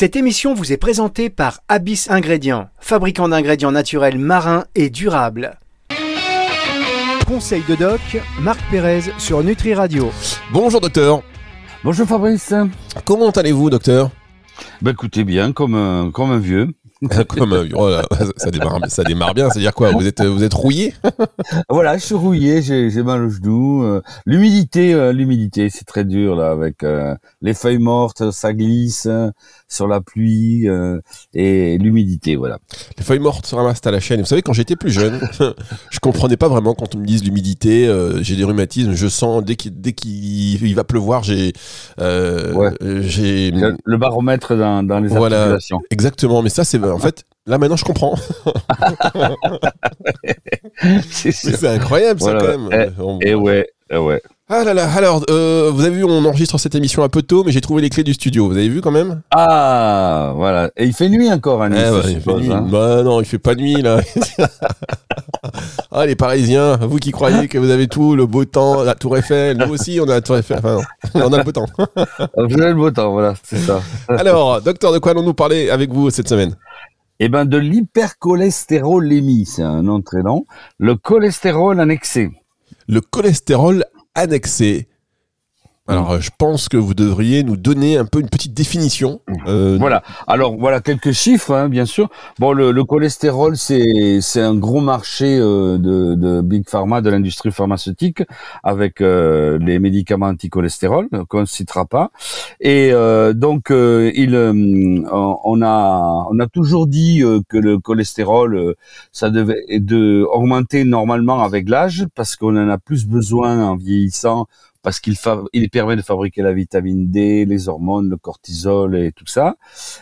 Cette émission vous est présentée par Abyss Ingrédients, fabricant d'ingrédients naturels marins et durables. Conseil de doc, Marc Pérez sur Nutri Radio. Bonjour docteur. Bonjour Fabrice. Comment allez-vous docteur? Bah écoutez bien, comme un, comme un vieux. Comme, euh, oh là, ça, démarre, ça démarre bien, c'est-à-dire quoi Vous êtes vous êtes rouillé? Voilà, je suis rouillé, j'ai mal au genou. euh, L'humidité, euh, l'humidité, c'est très dur là, avec euh, les feuilles mortes, ça glisse sur la pluie euh, et l'humidité, voilà. Les feuilles mortes se ramassent à la chaîne. Vous savez, quand j'étais plus jeune, je comprenais pas vraiment quand on me dise l'humidité. euh, j'ai des rhumatismes, je sens dès qu'il dès qu'il il va pleuvoir, j'ai Ouais. j'ai Le, le baromètre dans, dans les Voilà. articulations. exactement. Mais ça, c'est en fait là maintenant je comprends. C'est incroyable ça Voilà, quand même. ouais. On- Et ouais, eh ouais. Ah là là. Alors, euh, vous avez vu, on enregistre cette émission un peu tôt, mais j'ai trouvé les clés du studio. Vous avez vu quand même? Ah, voilà. Et il fait nuit encore à Nice, Eh bah, il fait suppose, nuit. hein. Bah non, il fait pas nuit là. ah les Parisiens, vous qui croyez que vous avez tout, le beau temps, la Tour Eiffel, nous aussi on a la Tour Eiffel. Enfin, non, on a le beau temps. Vous avez le beau temps, voilà, c'est ça. Alors, docteur, de quoi allons-nous parler avec vous cette semaine? Eh ben, de l'hypercholestérolémie, c'est un long. Le cholestérol excès. Le cholestérol annexé. Alors, euh, je pense que vous devriez nous donner un peu une petite définition. Euh, Voilà. Alors voilà quelques chiffres, hein, bien sûr. Bon, le, le cholestérol, c'est c'est un gros marché euh, de, de big pharma, de l'industrie pharmaceutique, avec euh, les médicaments anti-cholestérol qu'on ne citera pas. Et euh, donc, euh, il, on a on a toujours dit que le cholestérol, ça devait de augmenter normalement avec l'âge, parce qu'on en a plus besoin en vieillissant parce qu'il permet de fabriquer la vitamine D, les hormones, le cortisol et tout ça,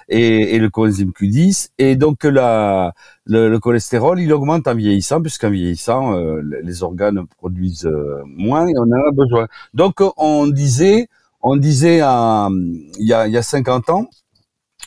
et, le coenzyme Q10. Et donc le, le cholestérol, il augmente en vieillissant, puisqu'en vieillissant, euh, les- organes produisent euh, moins et on en a besoin. Donc on disait, on disait il y a, il y a 50 ans,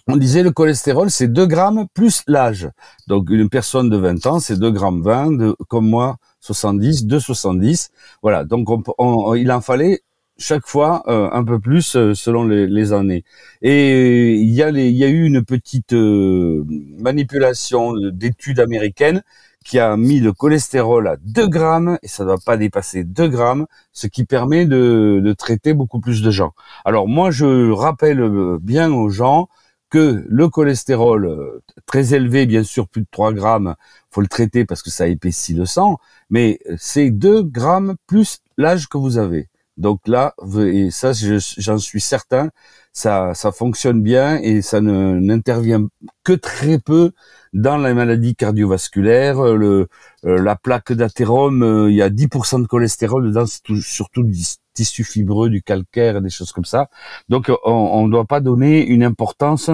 on disait le cholestérol, c'est 2 grammes plus l'âge. Donc une personne de 20 ans, c'est 2 grammes 20, de, comme moi, 70, 2,70. Voilà, donc on, on- il en fallait chaque fois euh, un peu plus euh, selon les, années. Et il y, a eu une petite euh, manipulation d'études américaines qui a mis le cholestérol à 2 grammes, et ça ne doit pas dépasser 2 grammes, ce qui permet de, de traiter beaucoup plus de gens. Alors moi, je rappelle euh, bien aux gens que le cholestérol euh, très élevé, bien sûr, plus de 3 grammes, faut le traiter parce que ça épaissit le sang, mais euh, c'est 2 grammes plus l'âge que vous avez. Donc là, et ça, j'en suis certain, ça, ça fonctionne bien et ça n'intervient que très peu dans la maladie cardiovasculaire, euh, Le, la plaque d'athérome, il y a 10% de cholestérol dedans, surtout 10, tissus fibreux, du calcaire, des choses comme ça. Donc on ne doit pas donner une importance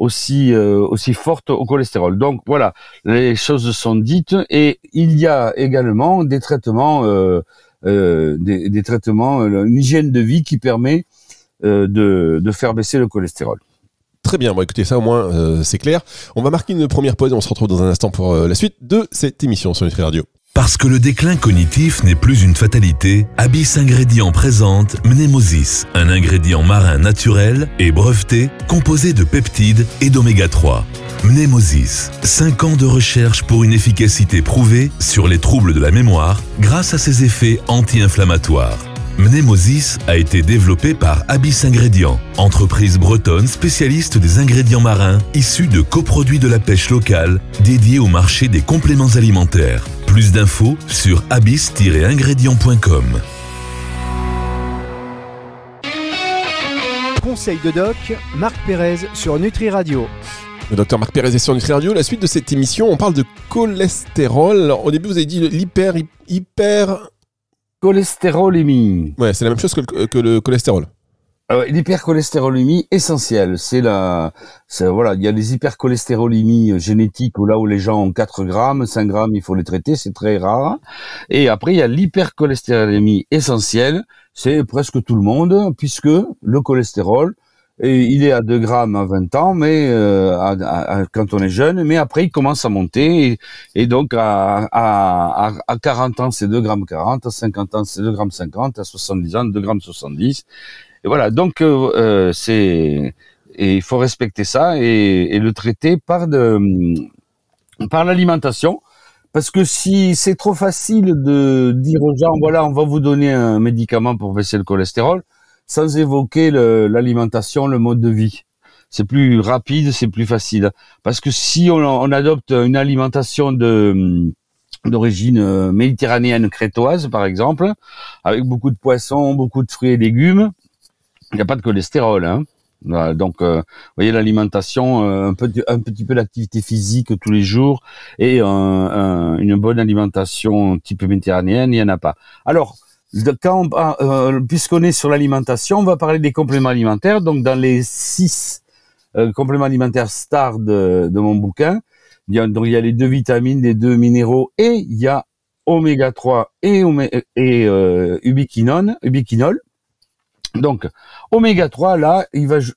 euh, aussi forte au cholestérol. Donc voilà, les choses sont dites et il y a également des traitements euh, euh, des, traitements, une hygiène de vie qui permet de, faire baisser le cholestérol. Très bien, bon écoutez ça au moins c'est clair. On va marquer une première pause et on se retrouve dans un instant pour la suite de cette émission sur Nutri Radio. Parce que le déclin cognitif n'est plus une fatalité, Abyss Ingrédients présente Mnemosis, un ingrédient marin naturel et breveté composé de peptides et d'oméga 3. Mnemosis, 5 ans de recherche pour une efficacité prouvée sur les troubles de la mémoire grâce à ses effets anti-inflammatoires. Mnemosis a été développé par Abyss Ingrédients, entreprise bretonne spécialiste des ingrédients marins issus de coproduits de la pêche locale dédiés au marché des compléments alimentaires. Plus d'infos sur abyss-ingrédients.com. Conseil de doc, Marc Pérez sur Nutri Radio. Le docteur Marc Pérez est sur Nutri Radio. La suite de cette émission, on parle de cholestérol. Alors, au début, vous avez dit l'hyper, hyper. Cholestérolémie. Ouais, c'est la même chose que le, que le cholestérol. Euh, L'hypercholestérolémie essentielle, c'est la, voilà, il y a des hypercholestérolémies euh, génétiques où là où les gens ont 4 grammes, 5 grammes, il faut les traiter, c'est très rare. Et après, il y a l'hypercholestérolémie essentielle, c'est presque tout le monde, puisque le cholestérol, il est à 2 grammes à 20 ans, mais euh, quand on est jeune, mais après il commence à monter, et, donc à, à 40 ans c'est 2 grammes 40, à 50 ans c'est 2 grammes 50, à 70 ans 2 grammes 70. Et voilà, donc euh, euh, c'est et il faut respecter ça et, le traiter par de par l'alimentation. Parce que si c'est trop facile de dire aux gens, voilà, on va vous donner un médicament pour baisser le cholestérol, sans évoquer l'alimentation, le, mode de vie. C'est plus rapide, c'est plus facile. Parce que si on, adopte une alimentation de d'origine euh, méditerranéenne crétoise, par exemple, avec beaucoup de poissons, beaucoup de fruits et légumes, il n'y a pas de cholestérol. Hein. Donc, euh, vous voyez l'alimentation, euh, un, petit peu d'activité physique tous les jours et une bonne alimentation type méditerranéenne, il n'y en a pas. Alors, quand euh, puisqu'on est sur l'alimentation, on va parler des compléments alimentaires. Donc, dans les six compléments alimentaires stars de, mon bouquin, il y, a, donc, il y a les deux vitamines, les deux minéraux et il y a oméga 3 et, et ubiquinone, ubiquinol. Donc, oméga 3, là,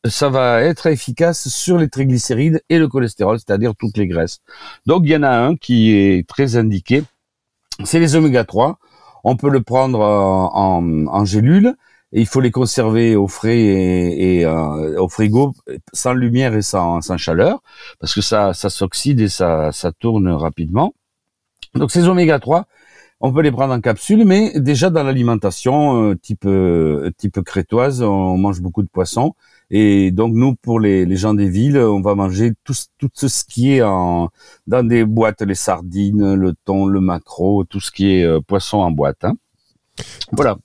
ça va être efficace sur les triglycérides et le cholestérol, c'est-à-dire toutes les graisses. Donc, il y en a un qui est très indiqué, c'est les oméga 3. On peut le prendre en, en, gélule et il faut les conserver au frais et, euh, au frigo sans lumière et sans, chaleur parce que ça, ça s'oxyde et ça, ça tourne rapidement. Donc, ces oméga 3, on peut les prendre en capsule, mais déjà dans l'alimentation euh, type euh, type crétoise, on mange beaucoup de poissons. Et donc nous, pour les, gens des villes, on va manger tout, tout ce qui est en, dans des boîtes, les sardines, le thon, le maquereau, tout ce qui est euh, poisson en boîte. Hein. Voilà.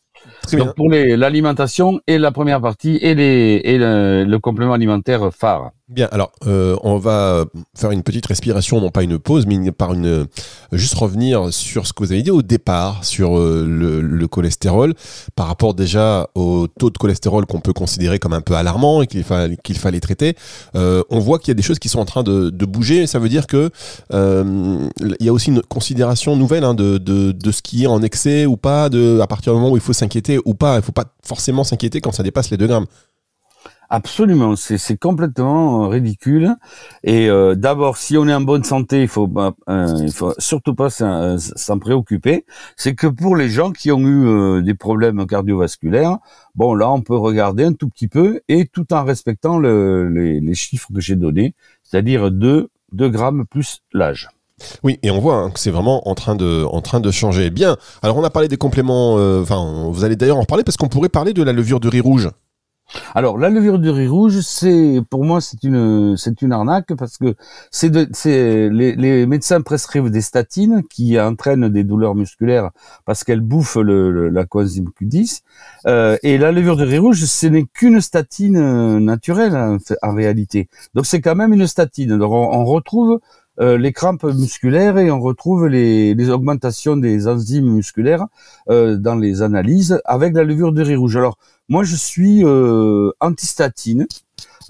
donc pour l'alimentation et la première partie et, les, et le complément alimentaire phare. Bien, alors euh, on va faire une petite respiration, non pas une pause, mais par une juste revenir sur ce que vous avez dit au départ sur euh, le, cholestérol, par rapport déjà au taux de cholestérol qu'on peut considérer comme un peu alarmant et qu'il fallait traiter. Euh, on voit qu'il y a des choses qui sont en train de, bouger. Ça veut dire que il y a aussi une considération nouvelle hein, de, de, de, ce qui est en excès ou pas, de à partir du moment où il faut s'inquiéter ou pas. Il faut pas forcément s'inquiéter quand ça dépasse les 2 grammes. Absolument, c'est complètement euh, ridicule. Et euh, d'abord, si on est en bonne santé, il faut, euh, faut surtout pas s'en préoccuper. C'est que pour les gens qui ont eu des problèmes cardiovasculaires, bon là, on peut regarder un tout petit peu et tout en respectant le, les, les, chiffres que j'ai donnés, c'est-à-dire 2, 2 grammes plus l'âge. Oui, et on voit hein, que c'est vraiment en train de, en train de changer. Bien. Alors, on a parlé des compléments. Enfin, vous allez d'ailleurs en parler parce qu'on pourrait parler de la levure de riz rouge. Alors la levure de riz rouge, c'est pour moi c'est une c'est une arnaque parce que c'est c'est les, les, médecins prescrivent des statines qui entraînent des douleurs musculaires parce qu'elles bouffent le, la coenzyme Q10 euh, et la levure de riz rouge ce n'est qu'une statine euh, naturelle en, réalité. Donc c'est quand même une statine. Donc on, retrouve euh, les crampes musculaires et on retrouve les, augmentations des enzymes musculaires euh, dans les analyses avec la levure de riz rouge. Alors moi, je suis euh, antistatine.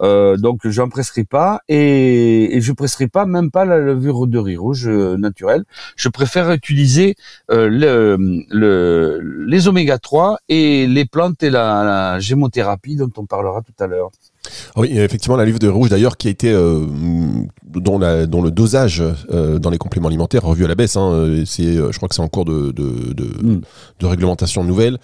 Euh, donc j'en prescris pas et, et je prescris pas même pas la levure de riz rouge naturelle. Je préfère utiliser le, le, les oméga 3 et les plantes et la, la, gémothérapie dont on parlera tout à l'heure. Oui, effectivement, la levure de rouge d'ailleurs qui a été euh, dont, la, dont le dosage dans les compléments alimentaires revu à la baisse. Hein, c'est, je crois que c'est en cours de, de, de, mm. de réglementation nouvelle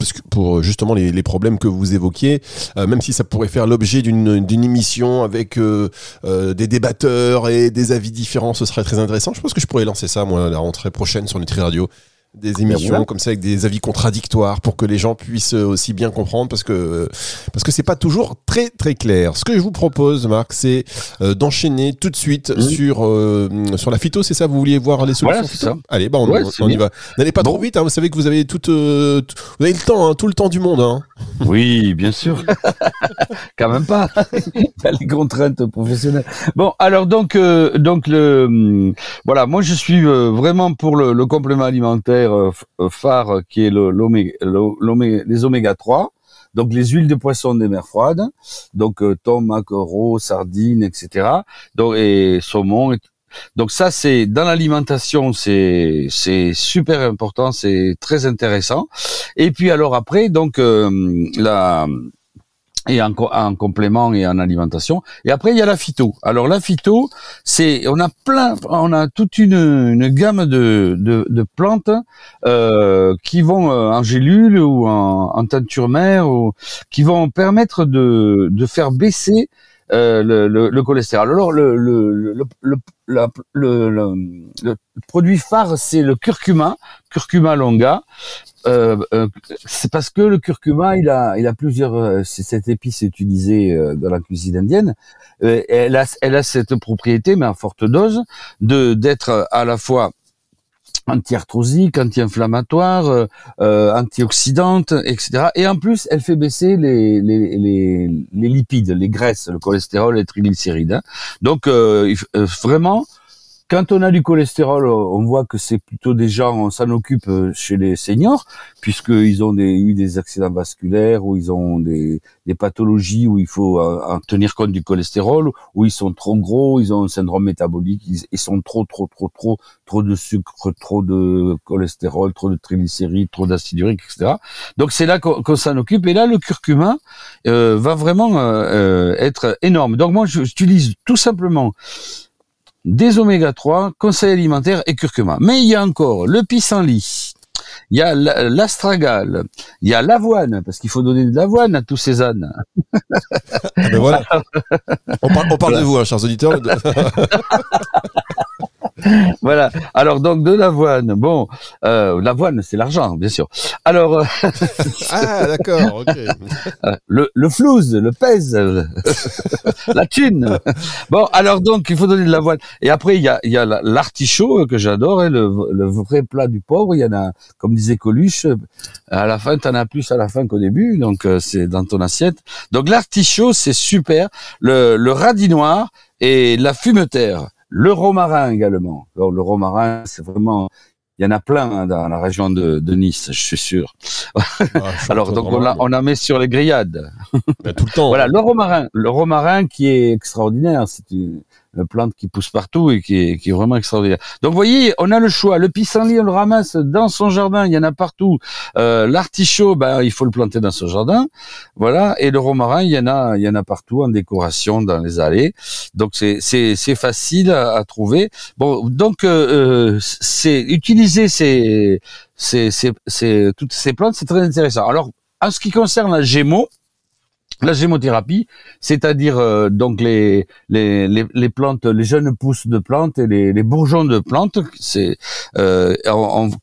parce que pour euh, justement les, les, problèmes que vous évoquiez, euh, même si ça pourrait faire l'objet d'une émission avec euh, des débatteurs et des avis différents, ce serait très intéressant. Je pense que je pourrais lancer ça, moi, la rentrée prochaine sur Nutri Radio des émissions comme ça avec des avis contradictoires pour que les gens puissent euh, aussi bien comprendre parce que parce que c'est pas toujours très très clair. Ce que je vous propose, Marc, c'est euh, d'enchaîner tout de suite sur euh, sur la phyto. C'est ça Vous vouliez voir les solutions ça. Allez, bah on, on y va. N'allez pas trop vite. Hein, vous savez que vous avez tout vous avez le temps, hein, tout le temps du monde. Hein. Oui, bien sûr. Quand même pas. les contraintes professionnelles. Bon, alors donc donc le hum, voilà, moi je suis vraiment pour le, le complément alimentaire euh, euh, phare qui est le, les oméga 3, donc les huiles de poisson des mers froides, donc euh, thon, maquereau, sardines, etc. Donc et saumon. donc ça c'est dans l'alimentation, c'est c'est super important, c'est très intéressant. Et puis alors après donc la et en, en, complément et en alimentation. Et après, il y a la phyto. Alors la phyto, c'est on a plein, on a toute une, une gamme de, de, de plantes euh, qui vont euh, en gélule ou en, en teinture mère, ou qui vont permettre de, de faire baisser euh, le, le, cholestérol. Alors le, le, le, le produit phare, c'est le curcuma, curcuma longa. Euh, euh, c'est parce que le curcuma, il a, il a plusieurs. cette épice utilisée dans la cuisine indienne. elle a, elle a cette propriété, mais à forte dose, de d'être à la fois anti-arthrosique, anti-inflammatoire, euh, euh, antioxydante, etc. Et en plus, elle fait baisser les, les, lipides, les graisses, le cholestérol, les triglycérides. Hein. Donc, euh, euh, vraiment, quand on a du cholestérol, on voit que c'est plutôt des gens, on s'en occupe euh, chez les seniors, puisqu'ils ont eu des accidents vasculaires, ou ils ont des, pathologies où il faut euh, en tenir compte du cholestérol, où ils sont trop gros, ils ont un syndrome métabolique, ils, sont trop, trop, trop, trop, trop de sucre, trop de cholestérol, trop de triglycérides, trop d'acide urique, etc. Donc c'est là qu'on s'en occupe. Et là, le curcuma euh, va vraiment être énorme. Donc moi, j'utilise tout simplement des oméga 3, conseils alimentaires et curcuma. Mais il y a encore le pissenlit, il y a l'astragale, il y a l'avoine, parce qu'il faut donner de l'avoine à tous ces ânes. Ah ben voilà. on, parle, de vous, hein, chers auditeurs. voilà. Alors donc de l'avoine. Bon, euh, l'avoine c'est l'argent, bien sûr. Alors euh, ah d'accord, ok. Euh, le le flouze, le pèse, la thune. Bon, alors donc il faut donner de l'avoine. Et après il y a il y a l'artichaut que j'adore, hein, le, le vrai plat du pauvre. Il y en a, comme disait Coluche, à la fin t'en as plus à la fin qu'au début, donc c'est dans ton assiette. Donc l'artichaut c'est super. Le le radis noir et la fumeterre le romarin également. Alors, le romarin, c'est vraiment, il y en a plein hein, dans la région de, Nice, je suis sûr. Ah, Alors donc on, on en met sur les grillades. Ben, tout le temps. voilà, le romarin, le romarin qui est extraordinaire. C'est une plante qui pousse partout et qui est, qui est vraiment extraordinaire. Donc vous voyez, on a le choix. Le pissenlit, on le ramasse dans son jardin, il y en a partout. Euh, L'artichaut, ben, il faut le planter dans son jardin. Voilà. Et le romarin, il y en a, il y en a partout en décoration dans les allées. Donc c'est facile à, trouver. Bon, donc euh, euh, c'est utiliser ces ces, ces, ces toutes ces plantes, c'est très intéressant. Alors en ce qui concerne la Gémeaux, la gémothérapie, c'est-à-dire euh, donc les, les, plantes, les jeunes pousses de plantes et les, bourgeons de plantes, euh,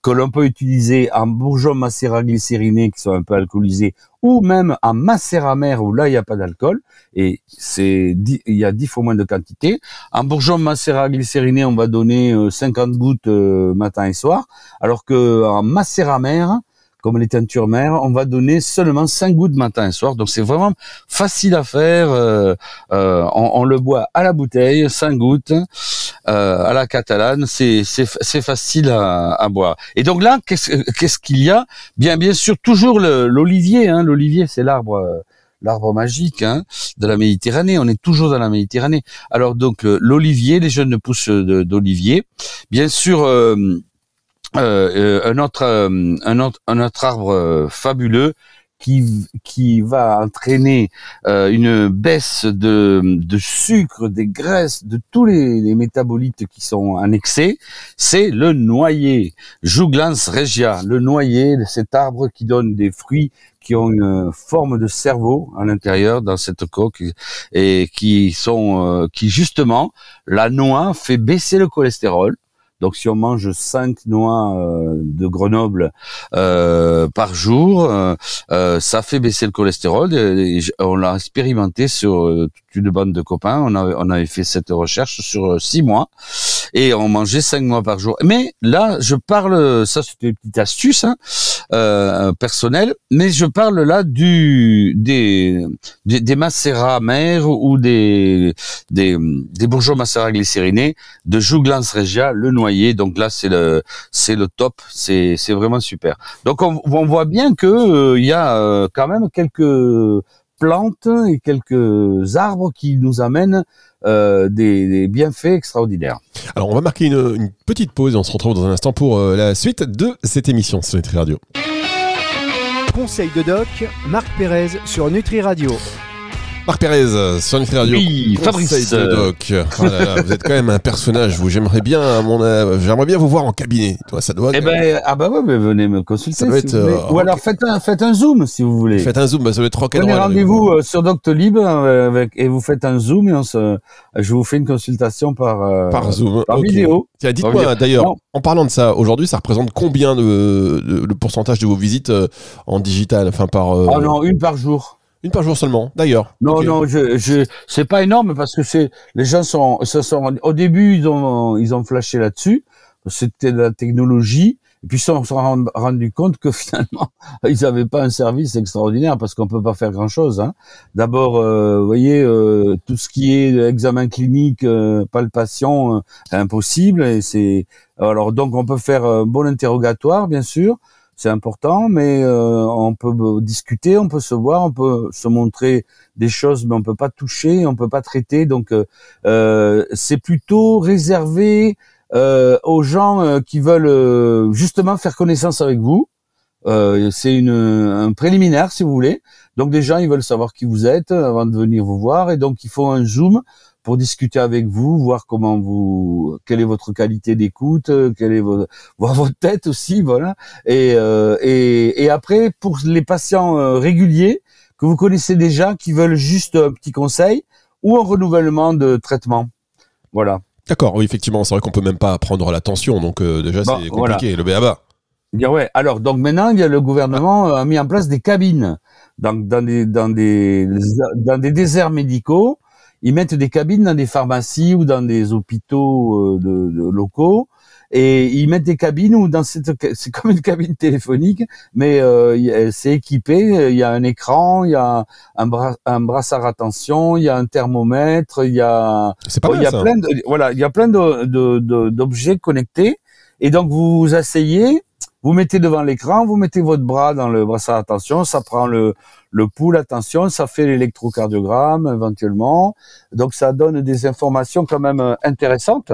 que l'on peut utiliser en bourgeons macéraglycérinés qui sont un peu alcoolisés ou même en macéramère où là il n'y a pas d'alcool et c'est il y a dix fois moins de quantité. En bourgeon macéraglycériné, on va donner 50 euh, gouttes matin et soir, alors que en comme les teintures mères, on va donner seulement 5 gouttes matin et soir. Donc c'est vraiment facile à faire. Euh, euh, on, le boit à la bouteille, 5 gouttes, euh, à la catalane. C'est facile à, boire. Et donc là, qu'est-ce qu'il y a? Bien bien sûr, toujours l'olivier. Hein. L'olivier, c'est l'arbre l'arbre magique hein, de la Méditerranée. On est toujours dans la Méditerranée. Alors donc l'olivier, les jeunes pousses d'olivier. Bien sûr, euh, euh, un autre euh, un autre un autre arbre fabuleux qui, qui va entraîner une baisse de, de sucre, des graisses, de tous les, les métabolites qui sont en excès, c'est le noyer, Juglans regia, le noyer, cet arbre qui donne des fruits qui ont une forme de cerveau à l'intérieur dans cette coque et qui sont qui justement la noix fait baisser le cholestérol donc si on mange cinq noix euh, de Grenoble euh, par jour, euh, ça fait baisser le cholestérol. on l'a expérimenté sur une bande de copains. On avait, on avait fait cette recherche sur six mois et on mangeait cinq mois par jour. Mais là, je parle, ça c'était une petite astuce hein, personnelle, mais je parle là du des des, des macérats mères ou des des, des bourgeois macérats glycérinés de Jouglans regia, le noix donc là, c'est le, c'est le top. C'est, c'est vraiment super. Donc on, voit bien que euh, il y a euh, quand même quelques plantes et quelques arbres qui nous amènent euh, des, bienfaits extraordinaires. Alors on va marquer une, petite pause et on se retrouve dans un instant pour la suite de cette émission sur Nutri Radio. Conseil de doc, Marc Pérez sur Nutri Radio. Marc Pérez, sur Nutri Radio. Oui, Fabrice. de doc. Oh là là, vous êtes quand même un personnage, vous. J'aimerais bien, à mon, euh, j'aimerais bien vous voir en cabinet. Toi, ça doit. Eh ben, ah bah ouais, mais venez me consulter. Ça doit si être, vous voulez. euh, Ou alors faites un, faites un zoom si vous voulez. Faites un zoom, bah, ça doit être rock'n'roll. Prenez rendez-vous vous. euh, sur Doctolib euh, avec, et vous faites un zoom et on se, je vous fais une consultation par, euh, Par zoom. par vidéo. Tiens, dites-moi d'ailleurs, en parlant de ça, aujourd'hui, ça représente combien de, de- le pourcentage de vos visites euh, en digital, enfin par euh, Ah non, une par jour. Une par jour seulement, d'ailleurs. Non, non, je, je, c'est pas énorme parce que c'est, les gens sont, se sont, au début, ils ont, ils ont flashé là-dessus. C'était de la technologie. Et puis, ils se sont rend- rendus compte que finalement, ils n'avaient pas un service extraordinaire parce qu'on peut pas faire grand-chose. Hein. D'abord, euh, vous voyez, euh, tout ce qui est examen clinique, euh, palpation, euh, impossible. Et c'est alors donc on peut faire un bon interrogatoire, bien sûr, c'est important, mais euh, on peut discuter, on peut se voir, on peut se montrer des choses, mais on peut pas toucher, on peut pas traiter. Donc euh, euh, c'est plutôt réservé euh, aux gens euh, qui veulent euh, justement faire connaissance avec vous. C'est une, un préliminaire, si vous voulez. Donc des gens, ils veulent savoir qui vous êtes avant de venir vous voir, et donc il faut un zoom pour discuter avec vous, voir comment vous, quelle est votre qualité d'écoute, euh, quelle est votre, voir votre tête aussi, voilà. Et, euh, et, et après, pour les patients euh, réguliers que vous connaissez déjà, qui veulent juste un petit conseil ou un renouvellement de traitement, voilà. D'accord, oui, effectivement, c'est vrai qu'on peut même pas prendre la tension, donc euh, déjà Bon, c'est compliqué. Le BABA. Dire ouais. Alors donc maintenant, il y a le gouvernement a mis en place des cabines dans, dans des dans des dans des déserts médicaux. Ils mettent des cabines dans des pharmacies ou dans des hôpitaux euh, de, de locaux et ils mettent des cabines où dans cette c'est comme une cabine téléphonique, mais euh, a- c'est équipé. Il y a un écran, il y a un, bras, un brassard à tension, il y a un thermomètre, il y a C'est pas Bon, il y a ça. plein de, voilà, il y a plein de, de, de- d'objets connectés. Et donc, vous vous asseyez, vous mettez devant l'écran, vous mettez votre bras dans le brassard attention, ça prend le, le pouls, attention, ça fait l'électrocardiogramme éventuellement. Donc, ça donne des informations quand même euh, intéressantes.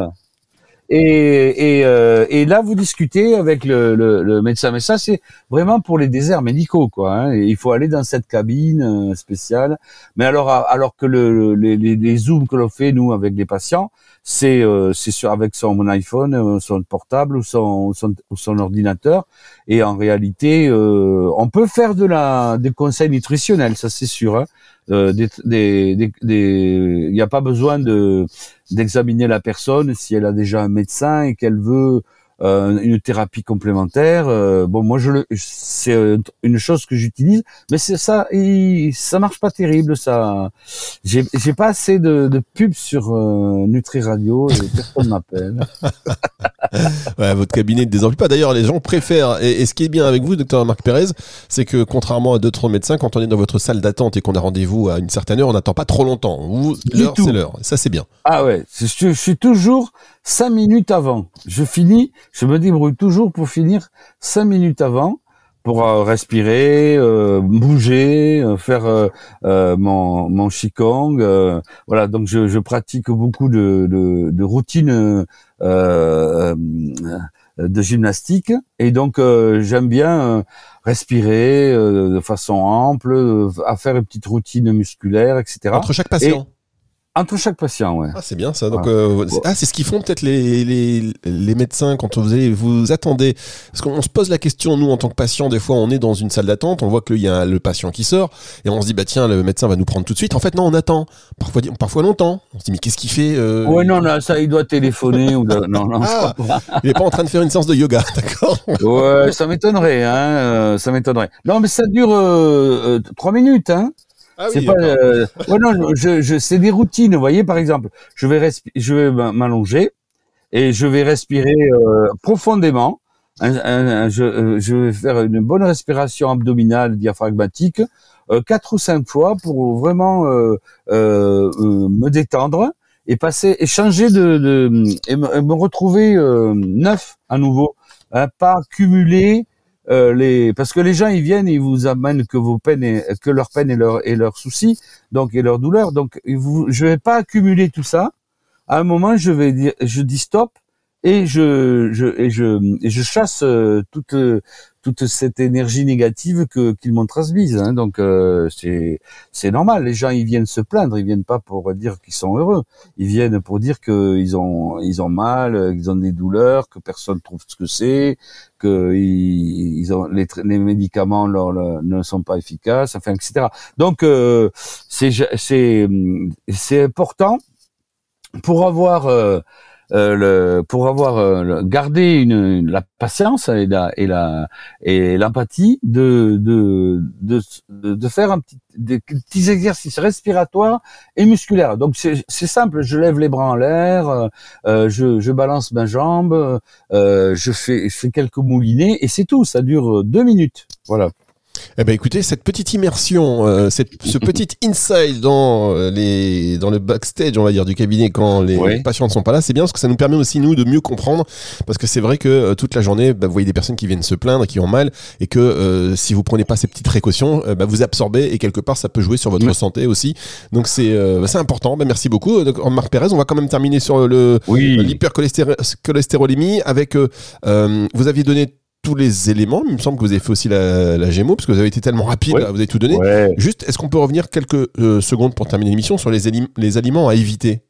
Et, et, euh, et là, vous discutez avec le, le, le médecin. Mais ça, c'est vraiment pour les déserts médicaux, quoi. hein. Il faut aller dans cette cabine euh, spéciale. Mais alors, alors que le, le- les, les, les zooms que l'on fait nous avec les patients, c'est euh, c'est sur avec son iPhone, euh, son portable ou son, son ou son ordinateur. Et en réalité, euh, on peut faire de la des conseils nutritionnels, ça c'est sûr. Hein. Euh, des, des, des- il n'y a pas besoin de d'examiner la personne si elle a déjà un médecin et qu'elle veut euh, une thérapie complémentaire. Euh, bon, moi, je le, c'est une chose que j'utilise, mais c'est ça, il, ça marche pas terrible. Ça, j'ai, j'ai pas assez de, de pubs sur euh, Nutri Radio et personne m'appelle. Ouais, votre cabinet ne désemplit pas. D'ailleurs, les gens préfèrent. Et, et ce qui est bien avec vous, docteur Marc Pérez, c'est que contrairement à d'autres médecins, quand on est dans votre salle d'attente et qu'on a rendez-vous à une certaine heure, on n'attend pas trop longtemps. Vous, l'heure, c'est l'heure. Ça, c'est bien. Ah ouais, je, je suis toujours cinq minutes avant. Je finis, je me débrouille toujours pour finir cinq minutes avant pour euh, respirer, euh, bouger, euh, faire euh, euh, mon, mon qigong. euh, voilà, donc je, je pratique beaucoup de, de, de routines de gymnastique et donc euh, j'aime bien respirer euh, de façon ample, à faire une petite routine musculaire, etc. Entre chaque patient. Entre chaque patient, ouais. Ah, c'est bien ça. Donc, euh, c'est- ah, c'est ce qu'ils font peut-être les, les, les médecins quand vous, allez, vous attendez. Parce qu'on se pose la question, nous, en tant que patient, des fois, on est dans une salle d'attente, on voit qu'il y a le patient qui sort, et on se dit, bah tiens, le médecin va nous prendre tout de suite. En fait, non, on attend. Parfois, parfois longtemps. On se dit, mais qu'est-ce qu'il fait euh, Ouais, non, non, ça, il doit téléphoner ou de- non, non, Ah. Il est pas en train de faire une séance de yoga, d'accord? Ouais, ça m'étonnerait, hein, euh, ça m'étonnerait. Non, mais ça dure euh, euh, trois minutes, hein. Ah c'est pas. euh, Ouais, non, je, je, c'est des routines. Vous voyez, par exemple, je vais respi- je vais m'a- m'allonger et je vais respirer euh, profondément. Un- un- un- je, euh, je vais faire une bonne respiration abdominale diaphragmatique euh, quatre ou cinq fois pour vraiment euh, me détendre et passer et changer de, de et, me, et me retrouver euh, neuf à nouveau, hein, pas cumuler euh, les parce que les gens ils viennent ils vous amènent que vos peines et que leurs peines et leurs et leurs soucis donc et leurs douleurs. Donc je vais pas accumuler tout ça. À un moment je vais dire je dis stop et je, je et je et je chasse toute toute cette énergie négative que qu'ils m'ont transmise. Hein. Donc euh, c'est c'est normal. Les gens ils viennent se plaindre, ils viennent pas pour dire qu'ils sont heureux. Ils viennent pour dire qu'ils ont ils ont mal, qu'ils ont des douleurs, que personne trouve ce que c'est, que ils, ont les, les médicaments ne sont pas efficaces, enfin etc. Donc euh, c'est c'est c'est important pour avoir euh, euh, le, pour avoir euh, gardé une, la patience et la et la et l'empathie de, de de de faire un petit des petits exercices respiratoires et musculaires. Donc c'est simple, je lève les bras en l'air, euh, je, je balance ma jambe, je fais je fais quelques moulinets et c'est tout. Ça dure deux minutes. Voilà. Eh ben écoutez, cette petite immersion, euh, cette, ce petit inside dans euh, les dans le backstage, on va dire, du cabinet quand les patients ne sont pas là, c'est bien parce que ça nous permet aussi nous de mieux comprendre, parce que c'est vrai que euh, toute la journée, bah, vous voyez des personnes qui viennent se plaindre, qui ont mal, et que si vous prenez pas ces petites précautions, bah, vous absorbez et quelque part ça peut jouer sur votre santé aussi. Donc c'est bah, c'est important. Bah, merci beaucoup, donc, Marc Pérez. On va quand même terminer sur le oui. l'hypercholestérolémie avec. vous aviez donné tous les éléments. Il me semble que vous avez fait aussi la, la Gémeaux, parce que vous avez été tellement rapide, vous avez tout donné. Juste, est-ce qu'on peut revenir quelques euh, secondes pour terminer l'émission sur les, les aliments à éviter?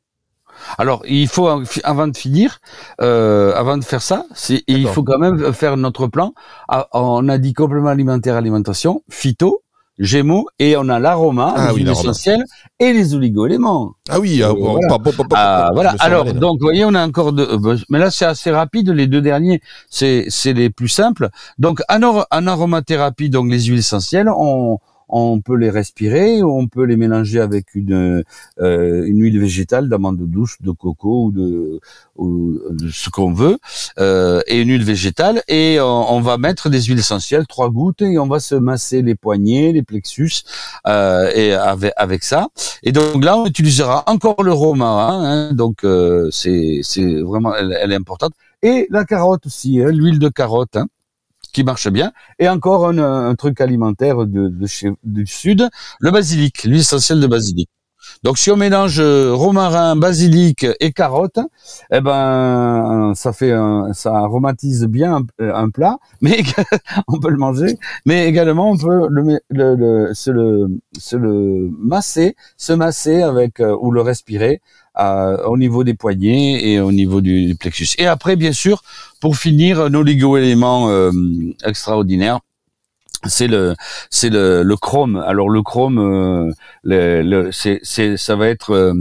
Alors, il faut avant de finir, euh, avant de faire ça, il faut quand même faire notre plan. Ah, on a dit complément alimentaire, alimentation, phyto, Gémeaux et on a l'aroma, ah, les essentiels et les oligo-éléments. Ah oui, ah, ah, voilà. Alors donc, vous voyez, on a encore deux, euh, mais là c'est assez rapide. Les deux derniers, c'est c'est les plus simples. Donc en, en aromathérapie, donc les huiles essentielles, on on peut les respirer, on peut les mélanger avec une euh, une huile végétale d'amande douce, de coco ou de, ou de ce qu'on veut, euh, et une huile végétale, et on, va mettre des huiles essentielles, trois gouttes, et on va se masser les poignets, les plexus, euh, et avec, avec ça. Et donc là, on utilisera encore le romarin, hein, donc euh, c'est c'est vraiment elle, elle, est importante, et la carotte aussi, hein, l'huile de carotte. Hein qui marche bien. Et encore un, truc alimentaire de, du sud, le basilic, l'huile essentielle de basilic. Donc si on mélange euh, romarin, basilic et carotte, eh ben ça fait un, ça aromatise bien un, plat, mais on peut le manger, mais également on peut le, se le se le masser, se masser avec euh, ou le respirer au niveau des poignets et au niveau du, plexus. Et après, bien sûr, pour finir, nos oligo-éléments euh, extraordinaires, c'est le c'est le, le chrome. Alors le chrome, euh, le, c'est c'est ça va être euh,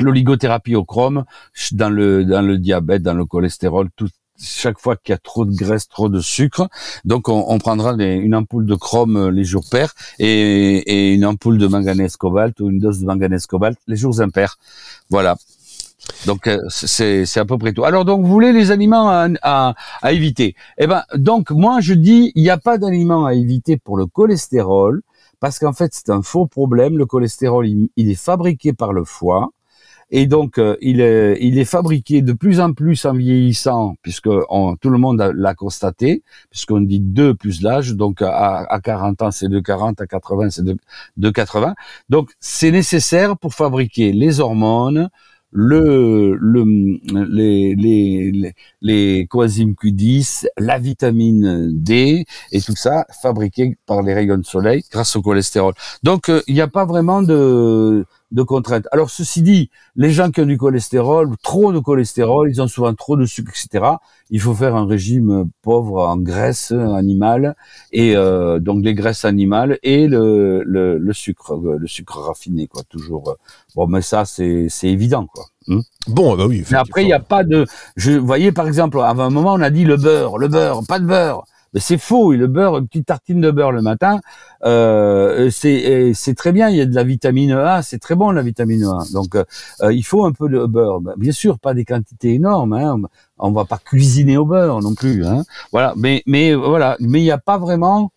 l'oligothérapie au chrome dans le dans le diabète, dans le cholestérol, tout, chaque fois qu'il y a trop de graisse, trop de sucre. Donc on, on prendra une ampoule de chrome euh, les jours pairs et, et une ampoule de manganèse cobalt ou une dose de manganèse cobalt les jours impairs. Voilà. Donc euh, c'est à peu près tout. Alors donc vous voulez les aliments à, à, à éviter Eh ben donc moi je dis il n'y a pas d'aliments à éviter pour le cholestérol parce qu'en fait c'est un faux problème. Le cholestérol il est fabriqué par le foie. Et donc, euh, il, est, il est fabriqué de plus en plus en vieillissant, puisque tout le monde l'a constaté, puisqu'on dit 2 plus l'âge, donc à, à 40 ans c'est de 40, à 80 c'est de 80. Donc, c'est nécessaire pour fabriquer les hormones, le, le les, les, les, coenzymes Q10, la vitamine D et tout ça fabriqué par les rayons de soleil grâce au cholestérol. Donc euh, il n'y a pas vraiment de de contraintes. Alors ceci dit, les gens qui ont du cholestérol, trop de cholestérol, ils ont souvent trop de sucre, etc. Il faut faire un régime pauvre en graisse animale et euh, donc les graisses animales et le, le, le, sucre, le sucre raffiné, quoi. Toujours. Bon, mais ça c'est c'est évident, quoi. Hmm bon, bah oui. Mais après, il n'y a pas de. Je voyez par exemple, à un moment, on a dit le beurre, le beurre, pas de beurre. Mais c'est faux. Et le beurre, une petite tartine de beurre le matin, euh, c'est c'est très bien. Il y a de la vitamine A, c'est très bon la vitamine A. Donc euh, il faut un peu de beurre. Bah, bien sûr, pas des quantités énormes. Hein. On va pas cuisiner au beurre non plus. Hein. Voilà. Mais mais voilà. Mais il n'y a pas vraiment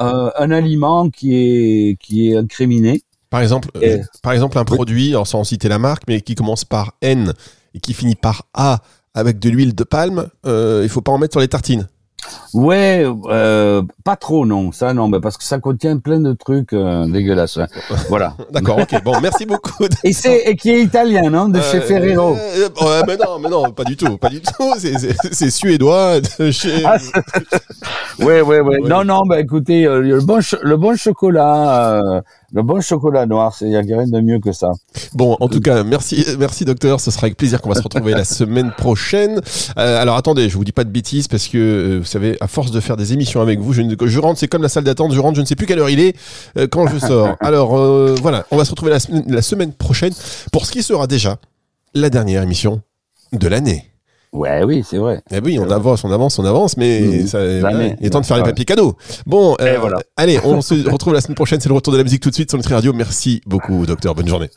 euh, un aliment qui est qui est incriminé. Par exemple, euh, par exemple un produit, sans citer la marque, mais qui commence par N et qui finit par A avec de l'huile de palme, euh, il faut pas en mettre sur les tartines. Ouais, euh, pas trop non, ça non, mais parce que ça contient plein de trucs euh, dégueulasses. hein. Voilà. D'accord, ok. Bon, merci beaucoup. Et c'est et qui est italien, non, de chez Euh, Ferrero. mais non, mais non, pas du tout, pas du tout. C'est- suédois de chez. Ah, Ouais, ouais, ouais. Non, non, bah écoutez, le bon, le bon chocolat, le bon chocolat noir, c'est y a rien de mieux que ça. Bon, en tout cas, merci, merci docteur. Ce sera avec plaisir qu'on va se retrouver la semaine prochaine. Euh, alors attendez, je vous dis pas de bêtises parce que euh, vous savez, à force de faire des émissions avec vous, je, rentre, c'est comme la salle d'attente, je rentre, je ne sais plus quelle heure il est euh, quand je sors. Alors voilà, on va se retrouver la semaine prochaine pour ce qui sera déjà la dernière émission de l'année. Ouais, oui, c'est vrai. Eh oui, on avance, on avance, on avance, mais Mmh. ça, il est temps de faire les papiers cadeaux. Bon, euh, voilà. allez, on se retrouve la semaine prochaine. C'est le retour de la musique tout de suite sur Nutri Radio. Merci beaucoup, docteur. Bonne journée.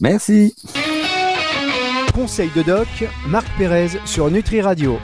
Merci. Conseil de doc, Marc Pérez sur Nutri Radio.